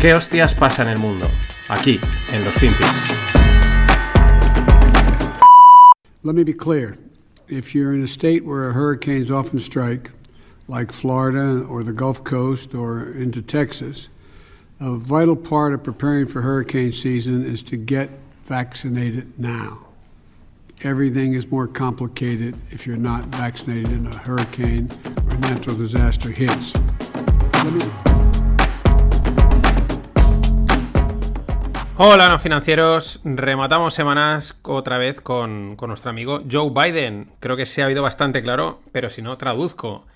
¿Qué hostias pasa en el mundo? Aquí, en los FinPix. Let me be clear. If you're in a state where hurricanes often strike, like Florida or the Gulf Coast or into Texas, a vital part of preparing for hurricane season is to get vaccinated now. Everything is more complicated if you're not vaccinated in a hurricane or natural disaster hits. Hola, no financieros. Rematamos semanas otra vez con, nuestro amigo Joe Biden. Creo que se ha oído bastante claro, pero si no, traduzco.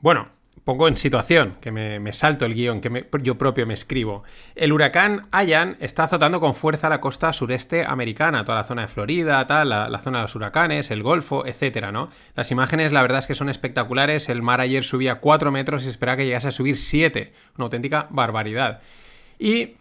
Bueno, pongo en situación, que me, salto el guion, que yo propio me escribo. El huracán Ian está azotando con fuerza la costa sureste americana, toda la zona de Florida, tal, la, zona de los huracanes, el Golfo, etcétera, ¿no? Las imágenes, la verdad es que son espectaculares. El mar ayer subía 4 metros y espera que llegase a subir 7. Una auténtica barbaridad. Y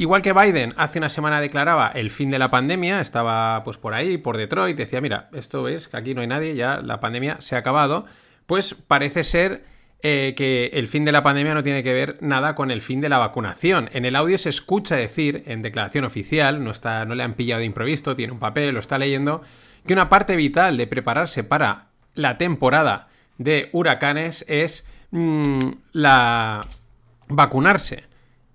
Igual que Biden hace una semana declaraba el fin de la pandemia, estaba pues por ahí, por Detroit, decía, mira, esto es que aquí no hay nadie, ya la pandemia se ha acabado, pues parece ser eh, que el fin de la pandemia no tiene que ver nada con el fin de la vacunación. En el audio se escucha decir, en declaración oficial, no, está, no le han pillado de improviso, tiene un papel, lo está leyendo, que una parte vital de prepararse para la temporada de huracanes es mm, la vacunarse.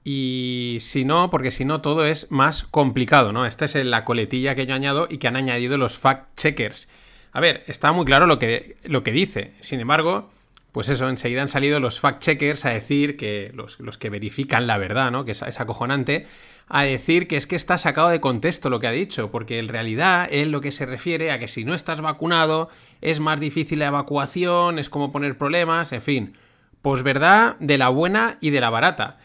Y si no, porque si no todo es más complicado, ¿no? Esta es la coletilla que yo añado y que han añadido los fact-checkers. A ver, está muy claro lo que, lo que dice. Sin embargo, pues eso, enseguida han salido los fact-checkers a decir que los, los que verifican la verdad, ¿no? Que es, es acojonante, a decir que es que está sacado de contexto lo que ha dicho, porque en realidad él lo que se refiere a que si no estás vacunado es más difícil la evacuación, es como poner problemas, en fin. Pues verdad de la buena y de la barata.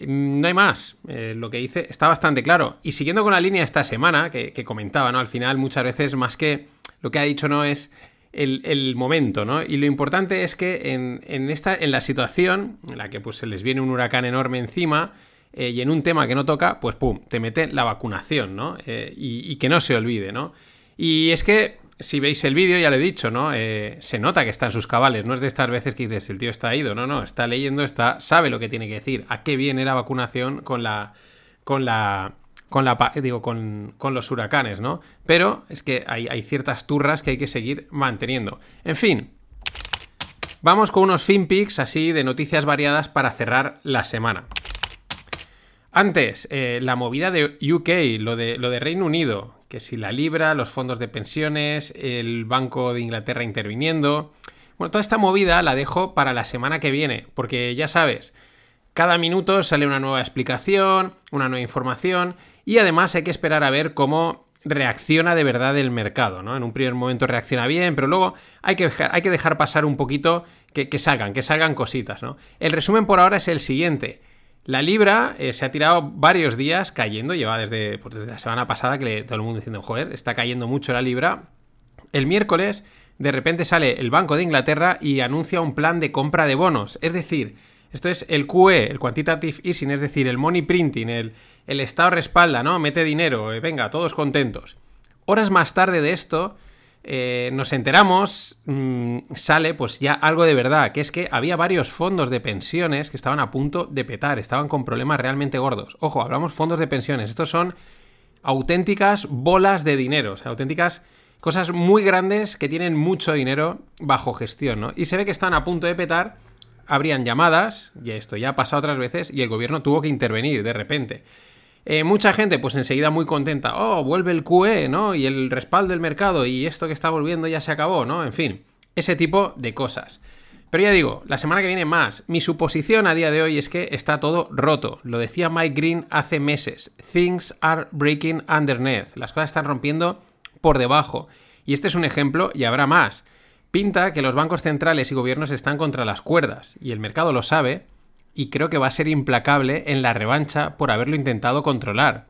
Mm, No hay más. Eh, lo que dice está bastante claro. Y siguiendo con la línea esta semana, que, comentaba, ¿no? Al final, muchas veces, más que lo que ha dicho, no es el, el momento, ¿no? Y lo importante es que en, en esta, en la situación en la que pues, se les viene un huracán enorme encima. eh, y en un tema que no toca, pues pum, te mete la vacunación, ¿no? Eh, y, y que no se olvide, ¿no? Y es que si veis el vídeo, ya lo he dicho, ¿no? Eh, se nota que está en sus cabales. No es de estas veces que dices, el tío está ido. No, no, está leyendo, está, sabe lo que tiene que decir. ¿A qué viene la vacunación con la. con la. con la. digo, con, con los huracanes, ¿no? Pero es que hay, hay ciertas turras que hay que seguir manteniendo. En fin. Vamos con unos finpics así de noticias variadas para cerrar la semana. Antes, eh, la movida de UK, lo de, lo de Reino Unido, que si la libra, los fondos de pensiones, el Banco de Inglaterra interviniendo. Bueno, toda esta movida la dejo para la semana que viene, porque ya sabes, cada minuto sale una nueva explicación, una nueva información, y además hay que esperar a ver cómo reacciona de verdad el mercado, ¿no? En un primer momento reacciona bien, pero luego hay que dejar, hay que dejar pasar un poquito que, que salgan, que salgan cositas, ¿no? El resumen por ahora es el siguiente. La libra eh, se ha tirado varios días cayendo, lleva desde, pues la semana pasada que todo el mundo diciendo, joder, está cayendo mucho la libra. El miércoles, de repente sale el Banco de Inglaterra y anuncia un plan de compra de bonos. Es decir, esto es el QE, el Quantitative Easing, es decir, el money printing, el, el Estado respalda, ¿no? Mete dinero, eh, venga, todos contentos. Horas más tarde de esto, eh, nos enteramos, mmm, sale pues ya algo de verdad, que es que había varios fondos de pensiones que estaban a punto de petar, estaban con problemas realmente gordos. Ojo, hablamos fondos de pensiones, estos son auténticas bolas de dinero, o sea, auténticas cosas muy grandes que tienen mucho dinero bajo gestión, ¿no? Y se ve que están a punto de petar, habrían llamadas, y esto ya ha pasado otras veces, y el gobierno tuvo que intervenir de repente. Eh, mucha gente, pues enseguida muy contenta. Oh, vuelve el QE, ¿no? Y el respaldo del mercado, y esto que está volviendo ya se acabó, ¿no? En fin, ese tipo de cosas. Pero ya digo, la semana que viene más. Mi suposición a día de hoy es que está todo roto. Lo decía Mike Green hace meses. Things are breaking underneath. Las cosas están rompiendo por debajo. Y este es un ejemplo y habrá más. Pinta que los bancos centrales y gobiernos están contra las cuerdas. Y el mercado lo sabe. Y creo que va a ser implacable en la revancha por haberlo intentado controlar.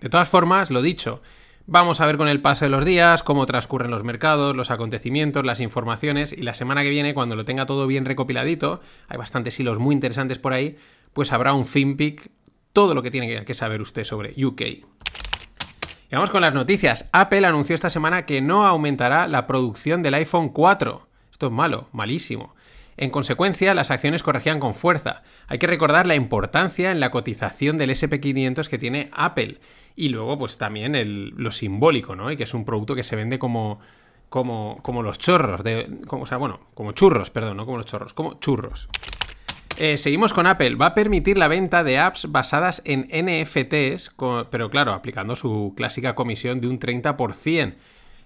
De todas formas, lo dicho, Vamos a ver con el paso de los días cómo transcurren los mercados, los acontecimientos, las informaciones y la semana que viene, cuando lo tenga todo bien recopiladito, hay bastantes hilos muy interesantes por ahí, pues habrá un FinPic, todo lo que tiene que saber usted sobre UK. Y vamos con las noticias. Apple anunció esta semana que no aumentará la producción del iPhone 4. Esto es malo, malísimo. En consecuencia, las acciones corregían con fuerza. Hay que recordar la importancia en la cotización del SP500 que tiene Apple. Y luego, pues también el, lo simbólico, ¿no? Y que es un producto que se vende como, como, como los chorros, de, como, o sea, bueno, como churros, perdón, no como los chorros, como churros. Eh, seguimos con Apple. Va a permitir la venta de apps basadas en NFTs, pero claro, aplicando su clásica comisión de un 30%.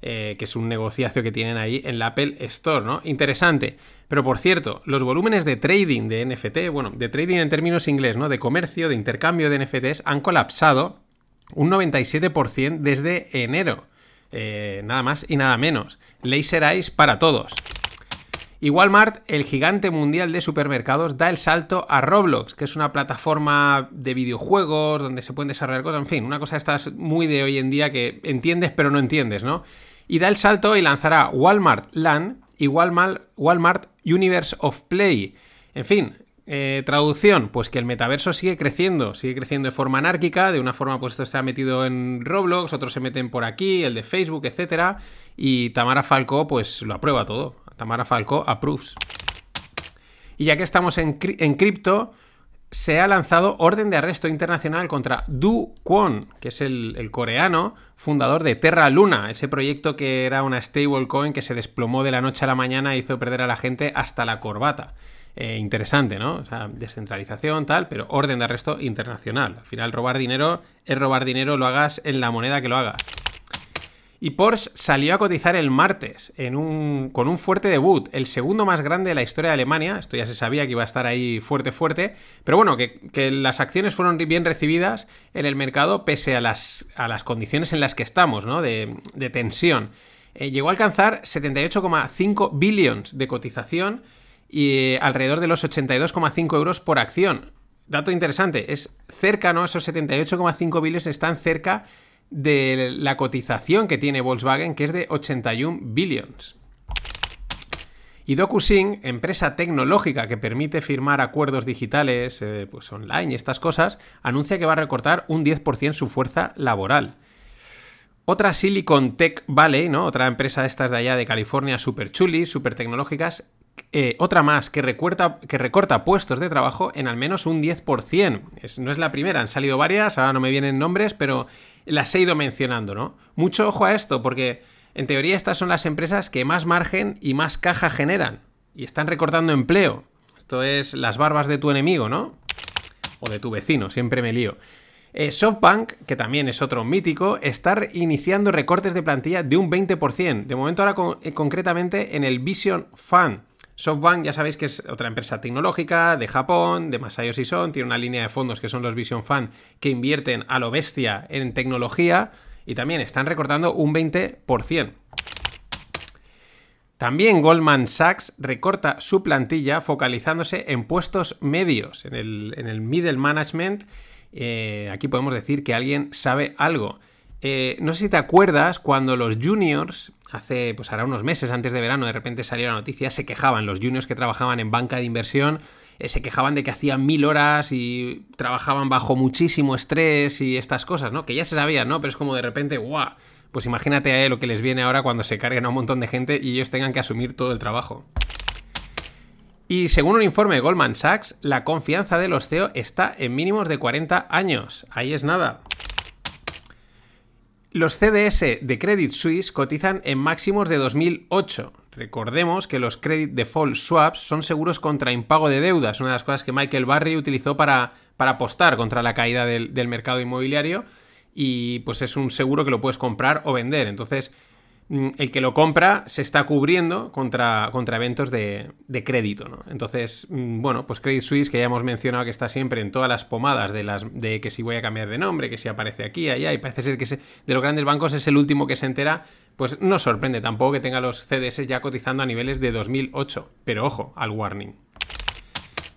Eh, que es un negociacio que tienen ahí en la Apple Store, ¿no? Interesante. Pero por cierto, los volúmenes de trading de NFT, bueno, de trading en términos inglés, ¿no? De comercio, de intercambio de NFTs, han colapsado un 97% desde enero. Eh, nada más y nada menos. Laser Eyes para todos. Y Walmart, el gigante mundial de supermercados, da el salto a Roblox, que es una plataforma de videojuegos donde se pueden desarrollar cosas, en fin, una cosa esta muy de hoy en día que entiendes pero no entiendes, ¿no? Y da el salto y lanzará Walmart Land y Walmart, Walmart Universe of Play. En fin, eh, traducción, pues que el metaverso sigue creciendo, sigue creciendo de forma anárquica, de una forma pues esto está metido en Roblox, otros se meten por aquí, el de Facebook, etcétera, y Tamara Falco pues lo aprueba todo. Tamara Falco approves. Y ya que estamos en, en cripto, se ha lanzado orden de arresto internacional contra Du Kwon, que es el, coreano fundador de Terra Luna, ese proyecto que era una stablecoin que se desplomó de la noche a la mañana e hizo perder a la gente hasta la corbata. Eh, interesante, ¿no? O sea, descentralización, tal, pero orden de arresto internacional. Al final, robar dinero es robar dinero, lo hagas en la moneda que lo hagas. Y Porsche salió a cotizar el martes con un fuerte debut, el segundo más grande de la historia de Alemania. Esto ya se sabía que iba a estar ahí fuerte, fuerte. Pero bueno, que, las acciones fueron bien recibidas en el mercado pese a las, a las condiciones en las que estamos, ¿no? De, tensión. Eh, llegó a alcanzar 78,5 billions de cotización y eh, alrededor de los 82,5 euros por acción. Dato interesante, es cerca, ¿no? Esos 78,5 billions están cerca de la cotización que tiene Volkswagen, que es de 81 billions. Y DocuSync, empresa tecnológica que permite firmar acuerdos digitales eh, pues online y estas cosas, anuncia que va a recortar un 10% su fuerza laboral. Otra Silicon Tech Valley, ¿no? Otra empresa de estas de allá de California, super chulis, super tecnológicas, eh, otra más que, recorta, que recorta puestos de trabajo en al menos un 10%. no es la primera, han salido varias, ahora no me vienen nombres, pero las he ido mencionando, ¿no? Mucho ojo a esto, porque en teoría estas son las empresas que más margen y más caja generan. Y están recortando empleo. Esto es las barbas de tu enemigo, ¿no? O de tu vecino, siempre me lío. Eh, SoftBank, que también es otro mítico, está iniciando recortes de plantilla de un 20%. De momento ahora eh, concretamente en el Vision Fund. SoftBank ya sabéis que es otra empresa tecnológica de Japón, de Masayoshi Son, tiene una línea de fondos que son los Vision Fund que invierten a lo bestia en tecnología y también están recortando un 20%. También Goldman Sachs recorta su plantilla focalizándose en puestos medios, en el, middle management. Eh, aquí podemos decir que alguien sabe algo. Eh, no sé si te acuerdas cuando los juniors hace, pues ahora unos meses antes de verano, de repente salió la noticia, se quejaban los juniors que trabajaban en banca de inversión, eh, se quejaban de que hacían mil horas y trabajaban bajo muchísimo estrés y estas cosas, ¿no? Que ya se sabían, ¿no? Pero es como de repente, ¡guau! Pues imagínate a lo que les viene ahora cuando se carguen a un montón de gente y ellos tengan que asumir todo el trabajo. Y según un informe de Goldman Sachs, la confianza de los CEO está en mínimos de 40 años. Ahí es nada. Los CDS de Credit Suisse cotizan en máximos de 2008. Recordemos que los Credit Default Swaps son seguros contra impago de deudas, una de las cosas que Michael Barry utilizó para, para apostar contra la caída del, del mercado inmobiliario y pues es un seguro que lo puedes comprar o vender. Entonces, el que lo compra se está cubriendo contra, contra eventos de, crédito, ¿no? Entonces, mm, bueno, pues Credit Suisse, que ya hemos mencionado que está siempre en todas las pomadas de, las, de que si voy a cambiar de nombre, que si aparece aquí, allá, y parece ser que de los grandes bancos es el último que se entera, pues no sorprende tampoco que tenga los CDS ya cotizando a niveles de 2008. Pero ojo, al warning.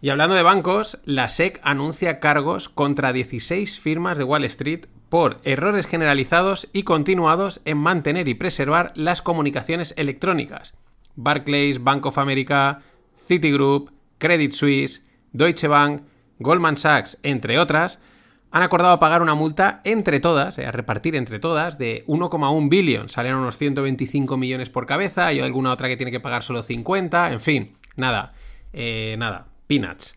Y hablando de bancos, la SEC anuncia cargos contra 16 firmas de Wall Street por errores generalizados y continuados en mantener y preservar las comunicaciones electrónicas. Barclays, Bank of America, Citigroup, Credit Suisse, Deutsche Bank, Goldman Sachs, entre otras, han acordado pagar una multa entre todas, eh, a repartir entre todas, de 1,1 billón. Salen unos 125 millones por cabeza, y alguna otra que tiene que pagar solo 50, en fin, nada. eh, nada, peanuts.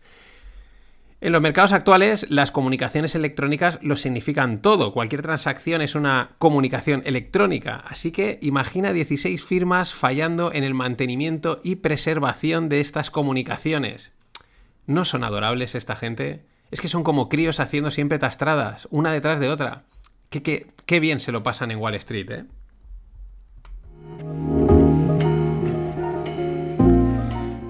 En los mercados actuales, las comunicaciones electrónicas lo significan todo. Cualquier transacción es una comunicación electrónica. Así que imagina 16 firmas fallando en el mantenimiento y preservación de estas comunicaciones. ¿No son adorables esta gente? Es que son como críos haciendo siempre tastradas, una detrás de otra. Qué, qué, qué bien se lo pasan en Wall Street, ¿eh?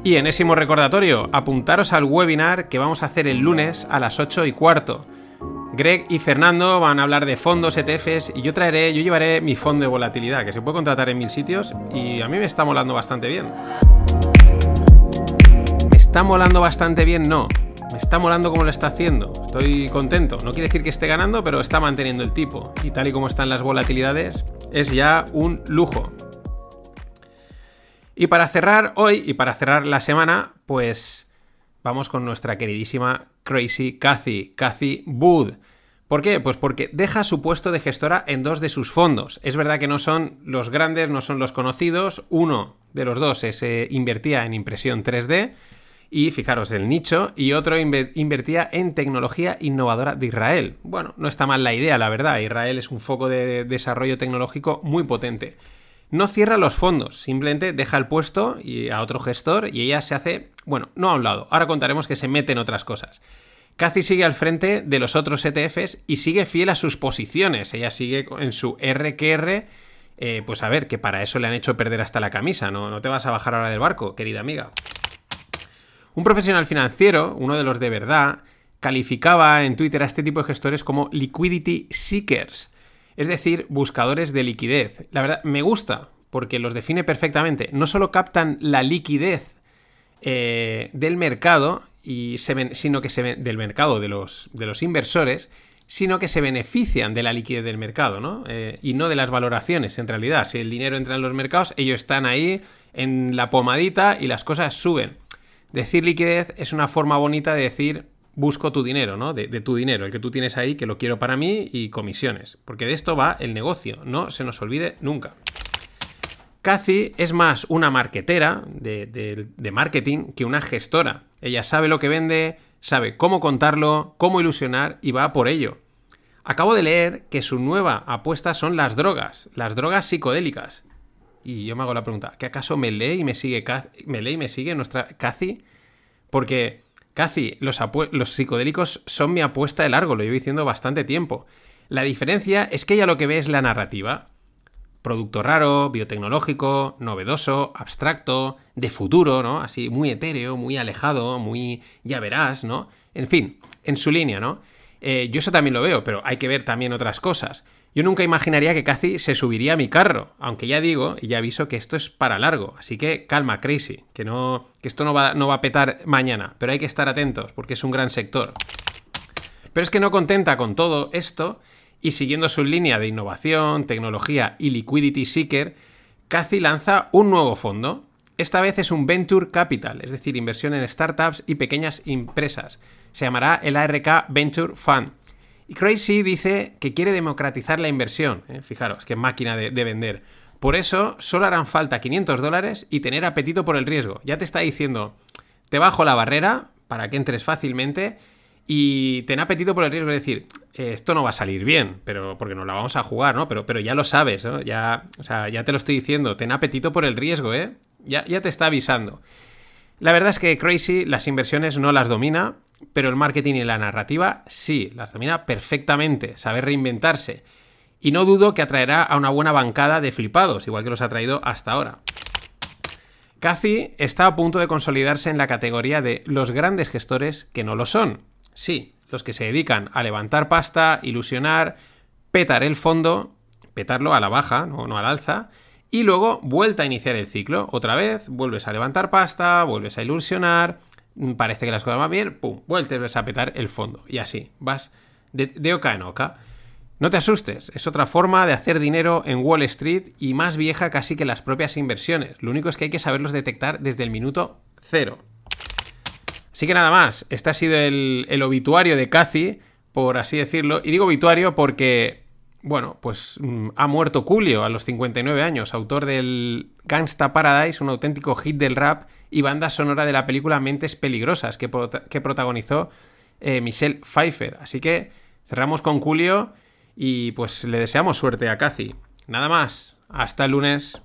Y enésimo recordatorio, apuntaros al webinar que vamos a hacer el lunes a las 8 y cuarto. Greg y Fernando van a hablar de fondos ETFs y yo traeré, yo llevaré mi fondo de volatilidad, que se puede contratar en mil sitios y a mí me está molando bastante bien. Me está molando bastante bien, no. Me está molando como lo está haciendo. Estoy contento. No quiere decir que esté ganando, pero está manteniendo el tipo. Y tal y como están las volatilidades, es ya un lujo. Y para cerrar hoy y para cerrar la semana, pues vamos con nuestra queridísima Crazy Cathy, Cathy Wood. ¿Por qué? Pues porque deja su puesto de gestora en dos de sus fondos. Es verdad que no son los grandes, no son los conocidos. Uno de los dos se invertía en impresión 3D y fijaros el nicho, y otro invertía en tecnología innovadora de Israel. Bueno, no está mal la idea, la verdad. Israel es un foco de desarrollo tecnológico muy potente no cierra los fondos, simplemente deja el puesto y a otro gestor y ella se hace, bueno, no a un lado, ahora contaremos que se mete en otras cosas. Cathy sigue al frente de los otros ETFs y sigue fiel a sus posiciones, ella sigue en su RQR, eh, pues a ver, que para eso le han hecho perder hasta la camisa, ¿no? no te vas a bajar ahora del barco, querida amiga. Un profesional financiero, uno de los de verdad, calificaba en Twitter a este tipo de gestores como liquidity seekers es decir, buscadores de liquidez. La verdad, me gusta, porque los define perfectamente. No solo captan la liquidez eh, del mercado, y se ven, sino que se ven, del mercado de los, de los inversores, sino que se benefician de la liquidez del mercado, ¿no? Eh, y no de las valoraciones, en realidad. Si el dinero entra en los mercados, ellos están ahí en la pomadita y las cosas suben. Decir liquidez es una forma bonita de decir busco tu dinero, ¿no? De, tu dinero, el que tú tienes ahí, que lo quiero para mí y comisiones. Porque de esto va el negocio, no se nos olvide nunca. Cathy es más una marquetera de, de, marketing que una gestora. Ella sabe lo que vende, sabe cómo contarlo, cómo ilusionar y va por ello. Acabo de leer que su nueva apuesta son las drogas, las drogas psicodélicas. Y yo me hago la pregunta, ¿qué acaso me lee y me sigue, me lee y me sigue nuestra Cathy? Porque Casi, los, psicodélicos son mi apuesta de largo, lo llevo diciendo bastante tiempo. La diferencia es que ella lo que ve es la narrativa. Producto raro, biotecnológico, novedoso, abstracto, de futuro, ¿no? Así, muy etéreo, muy alejado, muy ya verás, ¿no? En fin, en su línea, ¿no? Eh, yo eso también lo veo, pero hay que ver también otras cosas. Yo nunca imaginaría que Cathy se subiría a mi carro, aunque ya digo y ya aviso que esto es para largo, así que calma, crazy, que, no, que esto no va, no va a petar mañana, pero hay que estar atentos porque es un gran sector. Pero es que no contenta con todo esto y siguiendo su línea de innovación, tecnología y liquidity seeker, Cathy lanza un nuevo fondo. Esta vez es un Venture Capital, es decir, inversión en startups y pequeñas empresas. Se llamará el ARK Venture Fund y Crazy dice que quiere democratizar la inversión. ¿eh? Fijaros, qué máquina de, vender. Por eso solo harán falta 500 dólares y tener apetito por el riesgo. Ya te está diciendo, te bajo la barrera para que entres fácilmente y ten apetito por el riesgo. Es decir, eh, esto no va a salir bien, pero porque no la vamos a jugar, ¿no? Pero, pero ya lo sabes, ¿no? Ya, o sea, ya te lo estoy diciendo. Ten apetito por el riesgo, ¿eh? Ya, ya te está avisando. La verdad es que Crazy las inversiones no las domina pero el marketing y la narrativa sí, las domina perfectamente, sabe reinventarse. Y no dudo que atraerá a una buena bancada de flipados, igual que los ha traído hasta ahora. Cathy está a punto de consolidarse en la categoría de los grandes gestores que no lo son. Sí, los que se dedican a levantar pasta, ilusionar, petar el fondo, petarlo a la baja, no, no al alza, y luego vuelta a iniciar el ciclo. Otra vez, vuelves a levantar pasta, vuelves a ilusionar, parece que las cosas van bien, pum, vuelves a petar el fondo. Y así, vas de, oca en oca. No te asustes, es otra forma de hacer dinero en Wall Street y más vieja casi que las propias inversiones. Lo único es que hay que saberlos detectar desde el minuto cero. Así que nada más, este ha sido el, el obituario de Cathy, por así decirlo. Y digo obituario porque, bueno, pues mm, ha muerto Julio a los 59 años, autor del Gangsta Paradise, un auténtico hit del rap y banda sonora de la película Mentes Peligrosas, que, que protagonizó eh, Michelle Pfeiffer. Así que cerramos con Julio y pues le deseamos suerte a Cathy. Nada más, hasta el lunes.